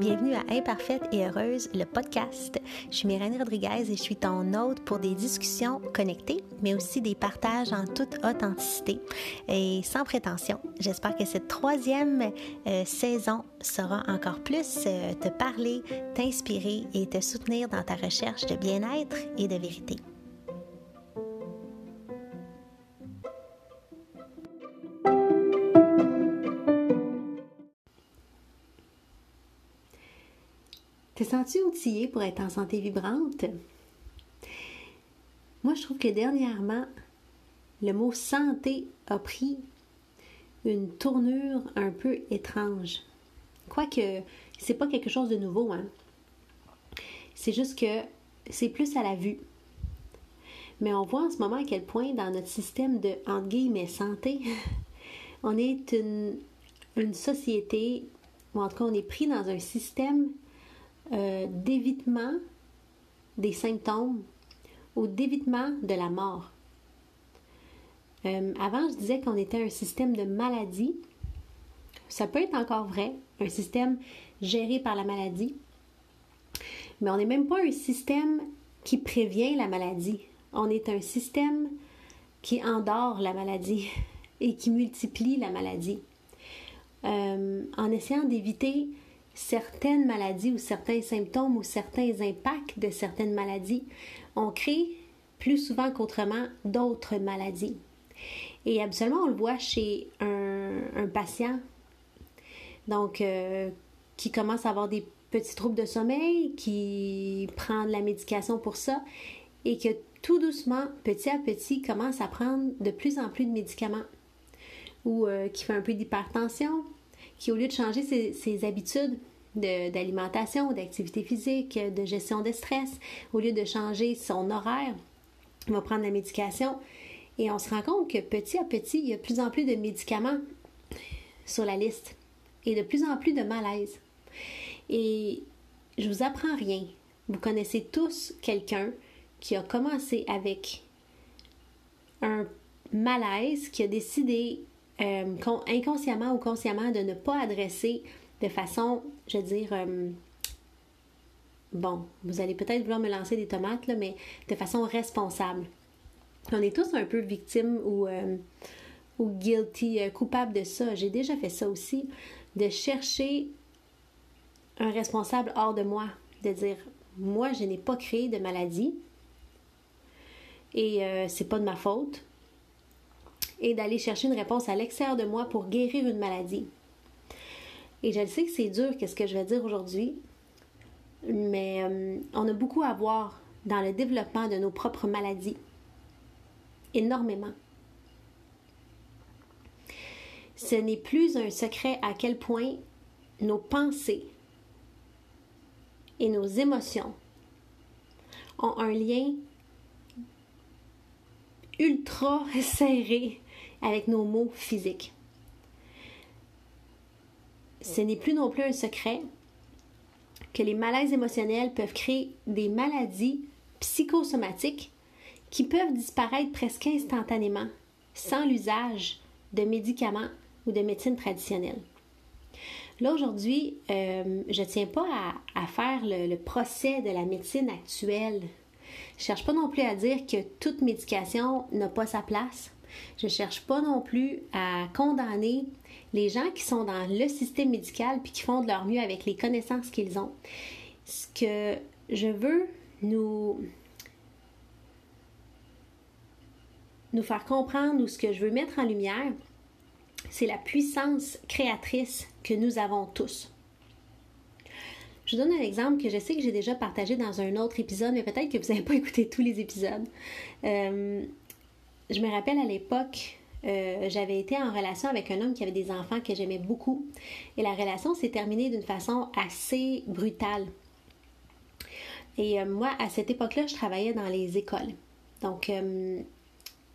Bienvenue à Imparfaite et Heureuse, le podcast. Je suis Myrène Rodriguez et je suis ton hôte pour des discussions connectées, mais aussi des partages en toute authenticité et sans prétention. J'espère que cette troisième euh, saison saura encore plus euh, te parler, t'inspirer et te soutenir dans ta recherche de bien-être et de vérité. Sens-tu pour être en santé vibrante? Moi, je trouve que dernièrement, le mot santé a pris une tournure un peu étrange. Quoique, c'est pas quelque chose de nouveau, hein. C'est juste que c'est plus à la vue. Mais on voit en ce moment à quel point dans notre système de entre guillemets santé, on est une société, ou en tout cas on est pris dans un système euh, d'évitement des symptômes ou d'évitement de la mort. Euh, avant, je disais qu'on était un système de maladie. Ça peut être encore vrai, un système géré par la maladie, mais on n'est même pas un système qui prévient la maladie. On est un système qui endort la maladie et qui multiplie la maladie. Euh, en essayant d'éviter certaines maladies ou certains symptômes ou certains impacts de certaines maladies, on crée plus souvent qu'autrement d'autres maladies. Et absolument, on le voit chez un, patient, donc euh, qui commence à avoir des petits troubles de sommeil, qui prend de la médication pour ça, et que tout doucement, petit à petit, commence à prendre de plus en plus de médicaments, ou euh, qui fait un peu d'hypertension, qui, au lieu de changer ses, habitudes d'alimentation, d'activité physique, de gestion de stress, au lieu de changer son horaire, va prendre la médication. Et on se rend compte que petit à petit, il y a de plus en plus de médicaments sur la liste et de plus en plus de malaise. Et je vous apprends rien. Vous connaissez tous quelqu'un qui a commencé avec un malaise, qui a décidé euh, inconsciemment ou consciemment de ne pas adresser de façon, je veux dire, euh, bon, vous allez peut-être vouloir me lancer des tomates, là, mais de façon responsable. On est tous un peu victimes ou, euh, guilty, coupables de ça. J'ai déjà fait ça aussi, de chercher un responsable hors de moi, de dire, moi, je n'ai pas créé de maladie et c'est pas de ma faute et d'aller chercher une réponse à l'extérieur de moi pour guérir une maladie. Et je sais que c'est dur, qu'est-ce que je vais dire aujourd'hui, mais euh, on a beaucoup à voir dans le développement de nos propres maladies. Énormément. Ce n'est plus un secret à quel point nos pensées et nos émotions ont un lien ultra serré avec nos mots physiques. Ce n'est plus non plus un secret que les malaises émotionnels peuvent créer des maladies psychosomatiques qui peuvent disparaître presque instantanément sans l'usage de médicaments ou de médecine traditionnelle. Là, aujourd'hui, euh, je ne tiens pas à, faire le, le, procès de la médecine actuelle. Je ne cherche pas non plus à dire que toute médication n'a pas sa place. Je ne cherche pas non plus à condamner les gens qui sont dans le système médical puis qui font de leur mieux avec les connaissances qu'ils ont. Ce que je veux nous faire comprendre ou ce que je veux mettre en lumière, c'est la puissance créatrice que nous avons tous. Je vous donne un exemple que je sais que j'ai déjà partagé dans un autre épisode, mais peut-être que vous n'avez pas écouté tous les épisodes. Euh, je me rappelle à l'époque, euh, j'avais été en relation avec un homme qui avait des enfants que j'aimais beaucoup. Et la relation s'est terminée d'une façon assez brutale. Et euh, moi, à cette époque-là, je travaillais dans les écoles. Donc, euh,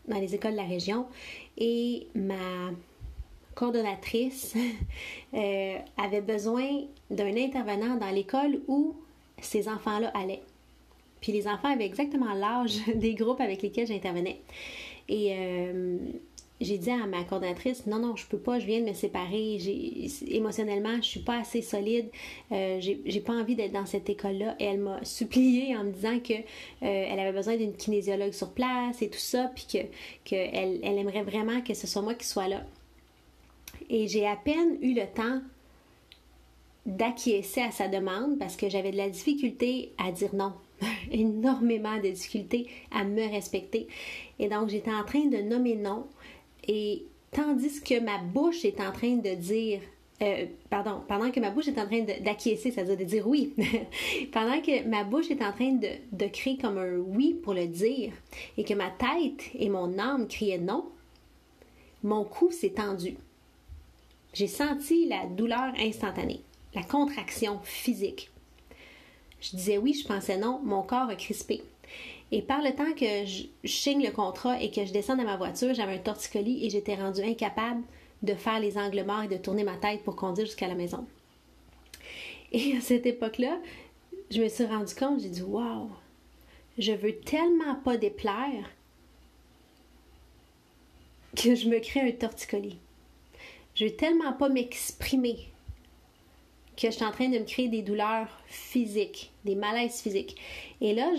dans les écoles de la région. Et ma coordonnatrice avait besoin d'un intervenant dans l'école où ces enfants-là allaient. Puis les enfants avaient exactement l'âge des groupes avec lesquels j'intervenais. Et euh, j'ai dit à ma coordinatrice non non je peux pas je viens de me séparer émotionnellement je suis pas assez solide euh, j'ai pas envie d'être dans cette école là et elle m'a supplié en me disant que euh, elle avait besoin d'une kinésiologue sur place et tout ça puis que, que elle aimerait vraiment que ce soit moi qui soit là. Et j'ai à peine eu le temps d'acquiescer à sa demande parce que j'avais de la difficulté à dire non énormément de difficultés à me respecter. Et donc, j'étais en train de nommer non. Et tandis que ma bouche est en train de dire euh, pardon, pendant que ma bouche est en train d'acquiescer, c'est-à-dire de dire oui, pendant que ma bouche est en train de, de, comme un oui pour le dire, et que ma tête et mon âme criaient non, mon cou s'est tendu. J'ai senti la douleur instantanée, la contraction physique. Je disais oui, je pensais non, mon corps a crispé. Et par le temps que je, signe le contrat et que je descends de ma voiture, j'avais un torticolis et j'étais rendue incapable de faire les angles morts et de tourner ma tête pour conduire jusqu'à la maison. Et à cette époque-là, je me suis rendu compte, j'ai dit Waouh, je veux tellement pas déplaire que je me crée un torticolis. Je veux tellement pas m'exprimer que je suis en train de me créer des douleurs physiques, des malaises physiques. Et là,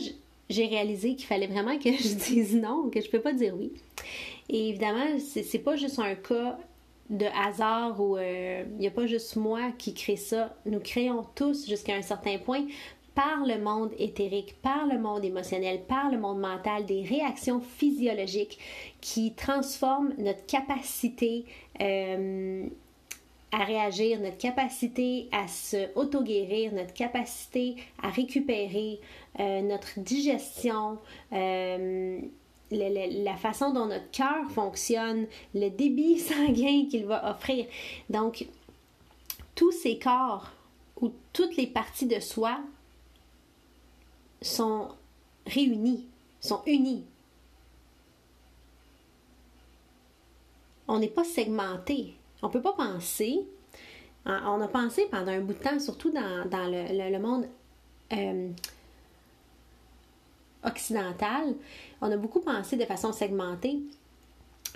j'ai réalisé qu'il fallait vraiment que je dise non, que je ne peux pas dire oui. Et évidemment, c'est pas juste un cas de hasard où euh, il n'y a pas juste moi qui crée ça. Nous créons tous jusqu'à un certain point par le monde éthérique, par le monde émotionnel, par le monde mental, des réactions physiologiques qui transforment notre capacité euh, à réagir, notre capacité à se auto-guérir, notre capacité à récupérer, euh, notre digestion, euh, la, façon dont notre cœur fonctionne, le débit sanguin qu'il va offrir. Donc, tous ces corps ou toutes les parties de soi sont réunis, sont unis. On n'est pas segmenté. On ne peut pas penser. On a pensé pendant un bout de temps, surtout dans, le, monde euh, occidental, on a beaucoup pensé de façon segmentée.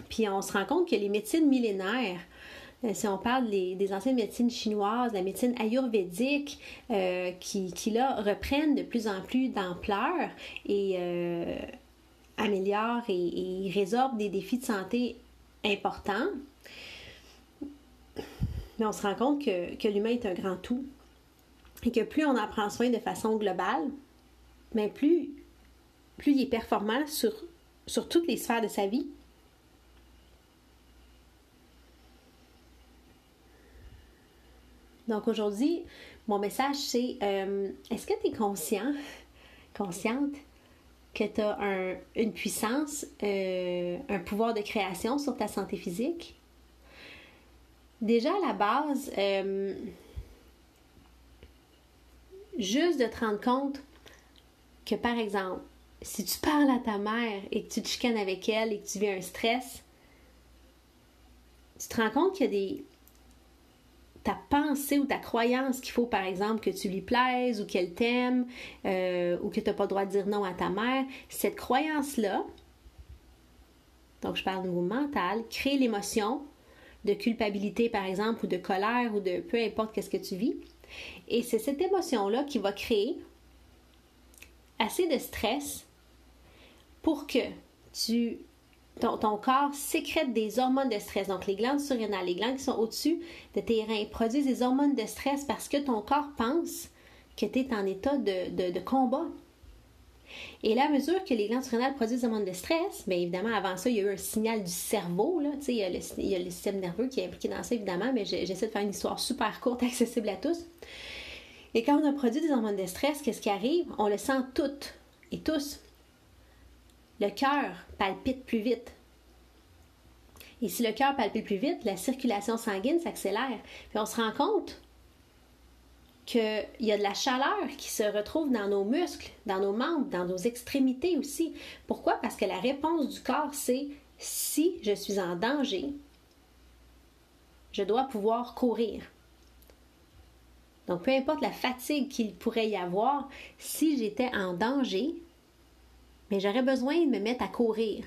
Puis on se rend compte que les médecines millénaires, euh, si on parle des, anciennes médecines chinoises, la médecine ayurvédique, euh, qui, qui, là reprennent de plus en plus d'ampleur et améliorent et, et résorbent des défis de santé importants, mais on se rend compte que, l'humain est un grand tout et que plus on en prend soin de façon globale, mais plus, plus il est performant sur, sur toutes les sphères de sa vie. Donc aujourd'hui, mon message c'est euh, est-ce que tu es conscient, consciente que tu as une puissance, euh, un pouvoir de création sur ta santé physique? Déjà à la base, euh, juste de te rendre compte que par exemple, si tu parles à ta mère et que tu te chicanes avec elle et que tu vis un stress, tu te rends compte qu'il y a des. ta pensée ou ta croyance qu'il faut, par exemple, que tu lui plaises ou qu'elle t'aime euh, ou que tu n'as pas le droit de dire non à ta mère, cette croyance-là, donc je parle de niveau mental, crée l'émotion de culpabilité, par exemple, ou de colère, ou de peu importe qu'est-ce que tu vis. Et c'est cette émotion-là qui va créer assez de stress pour que tu, ton, corps sécrète des hormones de stress. Donc, les glandes surrénales, les glandes qui sont au-dessus de tes reins, produisent des hormones de stress parce que ton corps pense que tu es en état de, de combat, et là, à mesure que les glandes surrénales produisent des hormones de stress, bien évidemment, avant ça, il y a eu un signal du cerveau. Là, il, y le, il y a le système nerveux qui est impliqué dans ça, évidemment, mais j'essaie de faire une histoire super courte, accessible à tous. Et quand on a produit des hormones de stress, qu'est-ce qui arrive? On le sent toutes et tous. Le cœur palpite plus vite. Et si le cœur palpite plus vite, la circulation sanguine s'accélère. Puis on se rend compte qu'il y a de la chaleur qui se retrouve dans nos muscles, dans nos membres, dans nos extrémités aussi. Pourquoi? Parce que la réponse du corps, c'est si je suis en danger, je dois pouvoir courir. Donc, peu importe la fatigue qu'il pourrait y avoir, si j'étais en danger, mais j'aurais besoin de me mettre à courir.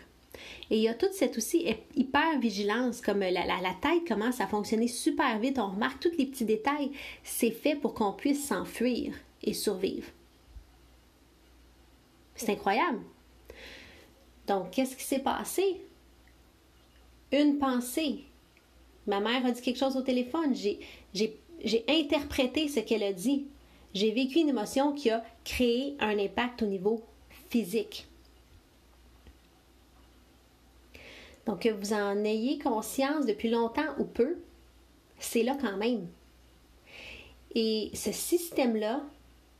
Et il y a toute cette aussi hyper vigilance, comme la, la, tête commence à fonctionner super vite, on remarque tous les petits détails. C'est fait pour qu'on puisse s'enfuir et survivre. C'est incroyable. Donc, qu'est-ce qui s'est passé? Une pensée. Ma mère a dit quelque chose au téléphone. J'ai interprété ce qu'elle a dit. J'ai vécu une émotion qui a créé un impact au niveau physique. Donc, que vous en ayez conscience depuis longtemps ou peu, c'est là quand même. Et ce système-là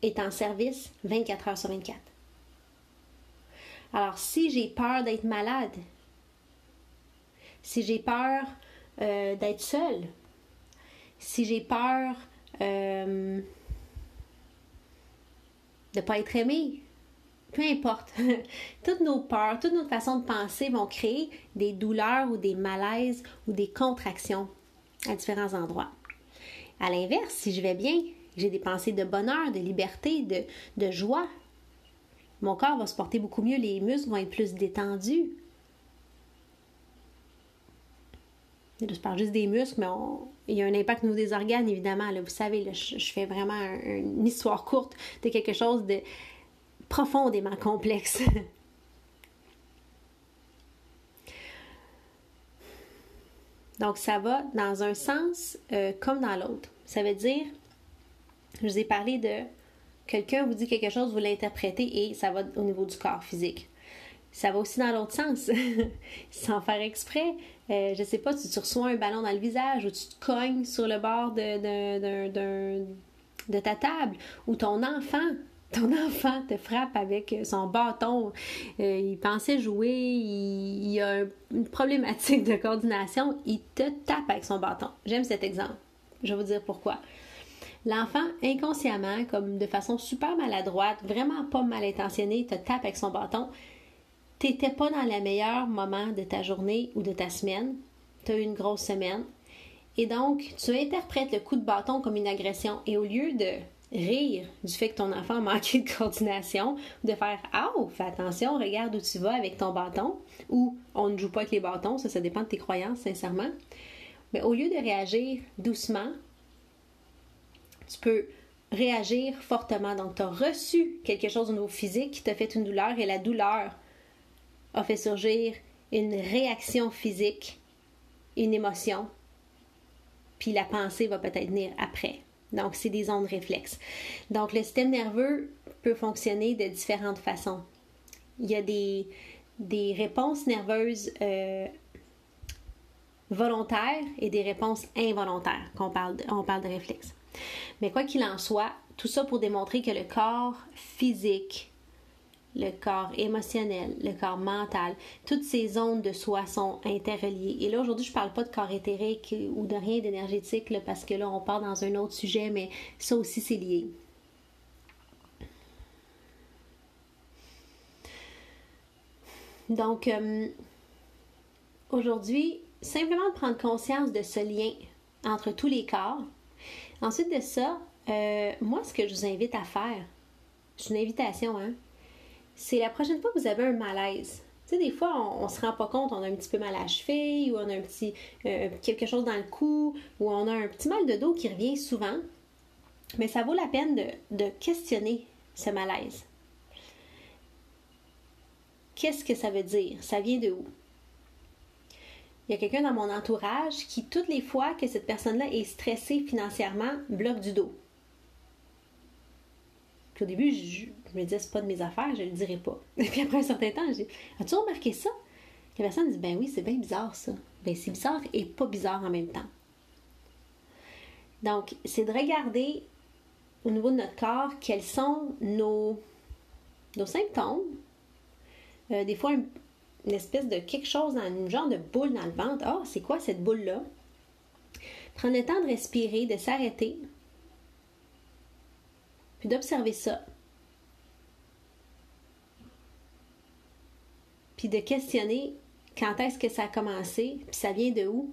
est en service 24 heures sur 24. Alors, si j'ai peur d'être malade, si j'ai peur euh, d'être seule, si j'ai peur euh, de ne pas être aimée, peu importe. toutes nos peurs, toutes nos façons de penser vont créer des douleurs ou des malaises ou des contractions à différents endroits. À l'inverse, si je vais bien, j'ai des pensées de bonheur, de liberté, de, joie, mon corps va se porter beaucoup mieux, les muscles vont être plus détendus. Je parle juste des muscles, mais il y a un impact au niveau des organes, évidemment. Vous savez, je, fais vraiment une histoire courte de quelque chose de profondément complexe. Donc, ça va dans un sens euh, comme dans l'autre. Ça veut dire, je vous ai parlé de quelqu'un vous dit quelque chose, vous l'interprétez et ça va au niveau du corps physique. Ça va aussi dans l'autre sens, sans faire exprès. Euh, je sais pas, tu, tu reçois un ballon dans le visage ou tu te cognes sur le bord de, de ta table ou ton enfant ton enfant te frappe avec son bâton, euh, il pensait jouer, il, a une problématique de coordination, il te tape avec son bâton. J'aime cet exemple. Je vais vous dire pourquoi. L'enfant, inconsciemment, comme de façon super maladroite, vraiment pas mal intentionné, te tape avec son bâton. T'étais pas dans le meilleur moment de ta journée ou de ta semaine. Tu as eu une grosse semaine. Et donc, tu interprètes le coup de bâton comme une agression. Et au lieu de rire du fait que ton enfant a manqué de coordination, de faire Ah, fais attention, regarde où tu vas avec ton bâton, ou on ne joue pas avec les bâtons, ça, ça dépend de tes croyances, sincèrement. Mais au lieu de réagir doucement, tu peux réagir fortement. Donc, tu as reçu quelque chose au niveau physique qui t'a fait une douleur et la douleur a fait surgir une réaction physique, une émotion, puis la pensée va peut-être venir après. Donc, c'est des ondes réflexes. Donc, le système nerveux peut fonctionner de différentes façons. Il y a des, réponses nerveuses euh, volontaires et des réponses involontaires qu'on parle on parle de réflexes. Mais quoi qu'il en soit, tout ça pour démontrer que le corps physique le corps émotionnel, le corps mental, toutes ces zones de soi sont interreliées. Et là, aujourd'hui, je parle pas de corps éthérique ou de rien d'énergétique, parce que là, on part dans un autre sujet, mais ça aussi, c'est lié. Donc, euh, aujourd'hui, simplement de prendre conscience de ce lien entre tous les corps. Ensuite de ça, euh, moi, ce que je vous invite à faire, c'est une invitation, hein? C'est la prochaine fois que vous avez un malaise. Tu sais, des fois, on, ne se rend pas compte, on a un petit peu mal à cheville, ou on a un petit, euh, quelque chose dans le cou, ou on a un petit mal de dos qui revient souvent. Mais ça vaut la peine de, questionner ce malaise. Qu'est-ce que ça veut dire? Ça vient de où? Il y a quelqu'un dans mon entourage qui, toutes les fois que cette personne-là est stressée financièrement, bloque du dos. Au début, je, je me disais, pas de mes affaires, je le dirai pas. Et puis après un certain temps, j'ai As-tu remarqué ça? La personne dit Ben oui, c'est bien bizarre ça. Ben c'est bizarre et pas bizarre en même temps. Donc, c'est de regarder au niveau de notre corps quels sont nos, nos symptômes. Euh, des fois, une, espèce de quelque chose, dans, une genre de boule dans le ventre. Ah, c'est quoi cette boule-là? Prendre le temps de respirer, de s'arrêter, puis d'observer ça. Puis de questionner quand est-ce que ça a commencé, puis ça vient de où.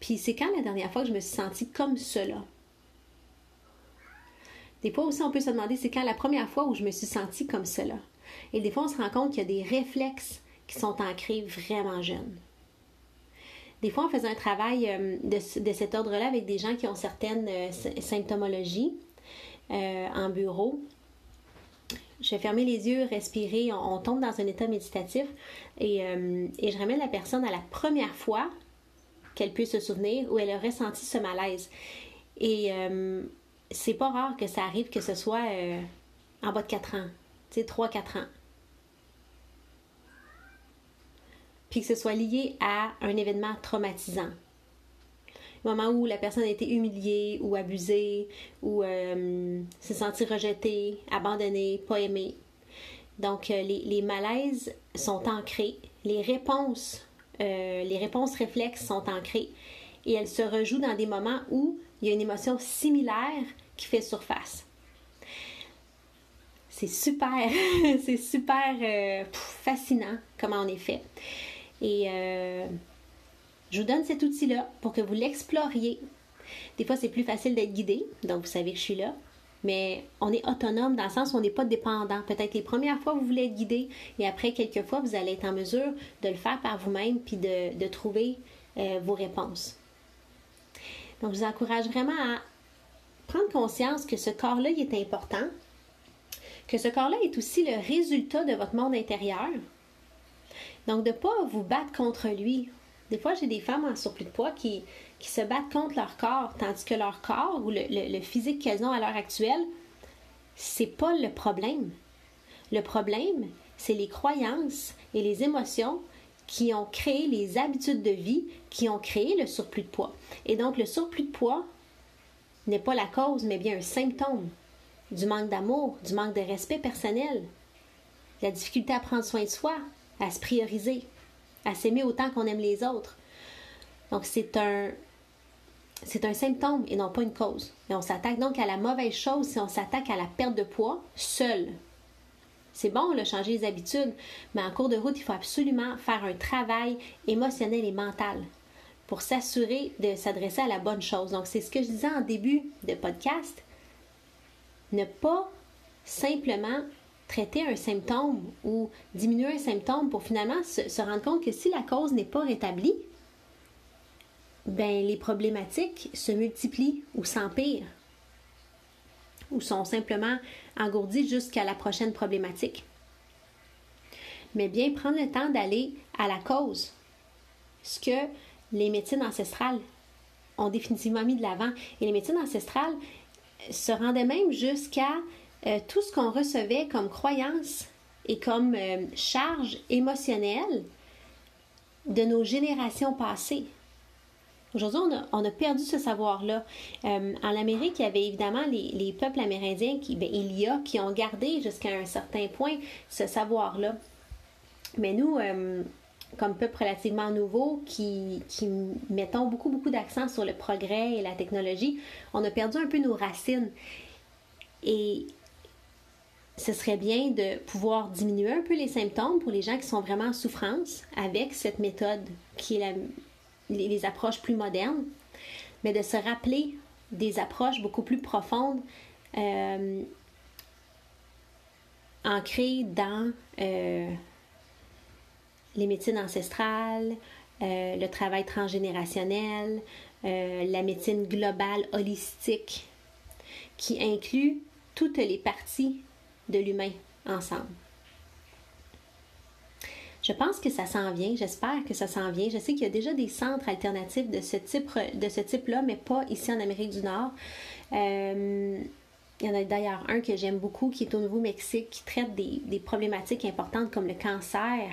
Puis c'est quand la dernière fois que je me suis sentie comme cela. Des fois aussi, on peut se demander c'est quand la première fois où je me suis sentie comme cela. Et des fois, on se rend compte qu'il y a des réflexes qui sont ancrés vraiment jeunes. Des fois, on faisait un travail euh, de, cet ordre-là avec des gens qui ont certaines euh, symptomologies euh, en bureau. Je vais fermer les yeux, respirer, on, tombe dans un état méditatif et, et, je ramène la personne à la première fois qu'elle puisse se souvenir où elle a ressenti ce malaise. Et c'est pas rare que ça arrive que ce soit en bas de 4 ans, tu sais, 3-4 ans. puis que ce soit lié à un événement traumatisant. Moment où la personne a été humiliée ou abusée ou euh, s'est sentie rejetée, abandonnée, pas aimée. Donc, euh, les, malaises sont ancrés, les réponses, euh, les réponses réflexes sont ancrées et elles se rejouent dans des moments où il y a une émotion similaire qui fait surface. C'est super, c'est super fascinant comment on est fait. Et euh, je vous donne cet outil-là pour que vous l'exploriez. Des fois, c'est plus facile d'être guidé, donc vous savez que je suis là. Mais on est autonome dans le sens où on n'est pas dépendant. Peut-être les premières fois, vous voulez être guidé et après quelques fois, vous allez être en mesure de le faire par vous-même puis de, trouver euh, vos réponses. Donc, je vous encourage vraiment à prendre conscience que ce corps-là, est important, que ce corps-là est aussi le résultat de votre monde intérieur, donc, de ne pas vous battre contre lui. Des fois, j'ai des femmes en surplus de poids qui, se battent contre leur corps, tandis que leur corps ou le, physique qu'elles ont à l'heure actuelle, c'est pas le problème. Le problème, c'est les croyances et les émotions qui ont créé les habitudes de vie, qui ont créé le surplus de poids. Et donc, le surplus de poids n'est pas la cause, mais bien un symptôme du manque d'amour, du manque de respect personnel, la difficulté à prendre soin de soi, à se prioriser, à s'aimer autant qu'on aime les autres. Donc c'est un c'est un symptôme et non pas une cause. Et on s'attaque donc à la mauvaise chose si on s'attaque à la perte de poids seul. C'est bon, de changer les habitudes, mais en cours de route, il faut absolument faire un travail émotionnel et mental pour s'assurer de s'adresser à la bonne chose. Donc, c'est ce que je disais en début de podcast. Ne pas simplement traiter un symptôme ou diminuer un symptôme pour finalement se, rendre compte que si la cause n'est pas rétablie, ben les problématiques se multiplient ou s'empirent ou sont simplement engourdies jusqu'à la prochaine problématique. Mais bien prendre le temps d'aller à la cause, ce que les médecines ancestrales ont définitivement mis de l'avant. Et les médecines ancestrales se rendaient même jusqu'à euh, tout ce qu'on recevait comme croyance et comme euh, charge émotionnelle de nos générations passées. Aujourd'hui, on a, perdu ce savoir-là. Euh, en Amérique, il y avait évidemment les, peuples amérindiens, qui, ben, il y a, qui ont gardé jusqu'à un certain point ce savoir-là. Mais nous, comme peuple relativement nouveau, qui, qui mettons beaucoup, beaucoup d'accent sur le progrès et la technologie, on a perdu un peu nos racines. Et ce serait bien de pouvoir diminuer un peu les symptômes pour les gens qui sont vraiment en souffrance avec cette méthode qui est les approches plus modernes, mais de se rappeler des approches beaucoup plus profondes euh, ancrées dans euh, les médecines ancestrales, euh, le travail transgénérationnel, la médecine globale holistique, qui inclut toutes les parties de l'humain ensemble. Je pense que ça s'en vient, j'espère que ça s'en vient. Je sais qu'il y a déjà des centres alternatifs de ce type type-là, mais pas ici en Amérique du Nord. Euh, il y en a d'ailleurs un que j'aime beaucoup qui est au Nouveau-Mexique, qui traite des, problématiques importantes comme le cancer,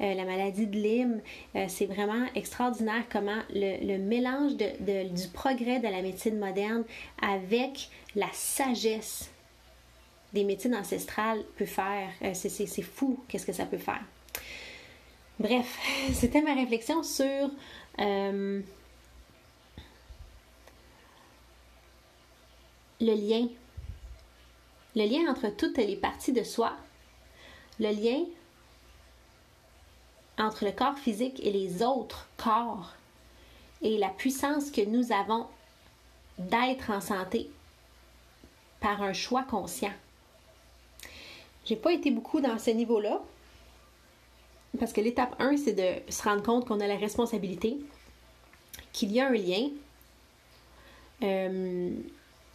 euh, la maladie de Lyme. Euh, c'est vraiment extraordinaire comment le, mélange du progrès de la médecine moderne avec la sagesse des médecines ancestrales peut faire. Euh, c'est fou, qu'est-ce que ça peut faire. Bref, c'était ma réflexion sur euh, le lien. Le lien entre toutes les parties de soi. Le lien entre le corps physique et les autres corps. Et la puissance que nous avons d'être en santé par un choix conscient. J'ai pas été beaucoup dans ce niveau-là. Parce que l'étape 1, c'est de se rendre compte qu'on a la responsabilité, qu'il y a un lien, euh,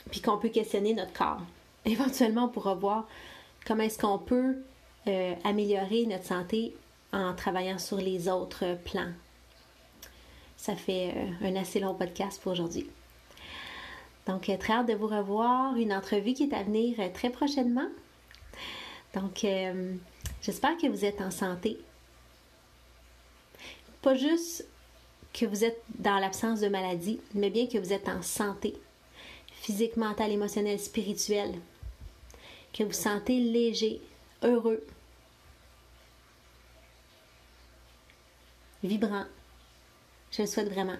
puis qu'on peut questionner notre corps. Éventuellement, on pourra voir comment est-ce qu'on peut euh, améliorer notre santé en travaillant sur les autres plans. Ça fait euh, un assez long podcast pour aujourd'hui. Donc, très hâte de vous revoir. Une entrevue qui est à venir très prochainement. Donc, j'espère que vous êtes en santé. Pas juste que vous êtes dans l'absence de maladie, mais bien que vous êtes en santé, physique, mentale, émotionnelle, spirituelle, que vous sentez léger, heureux, vibrant. Je le souhaite vraiment.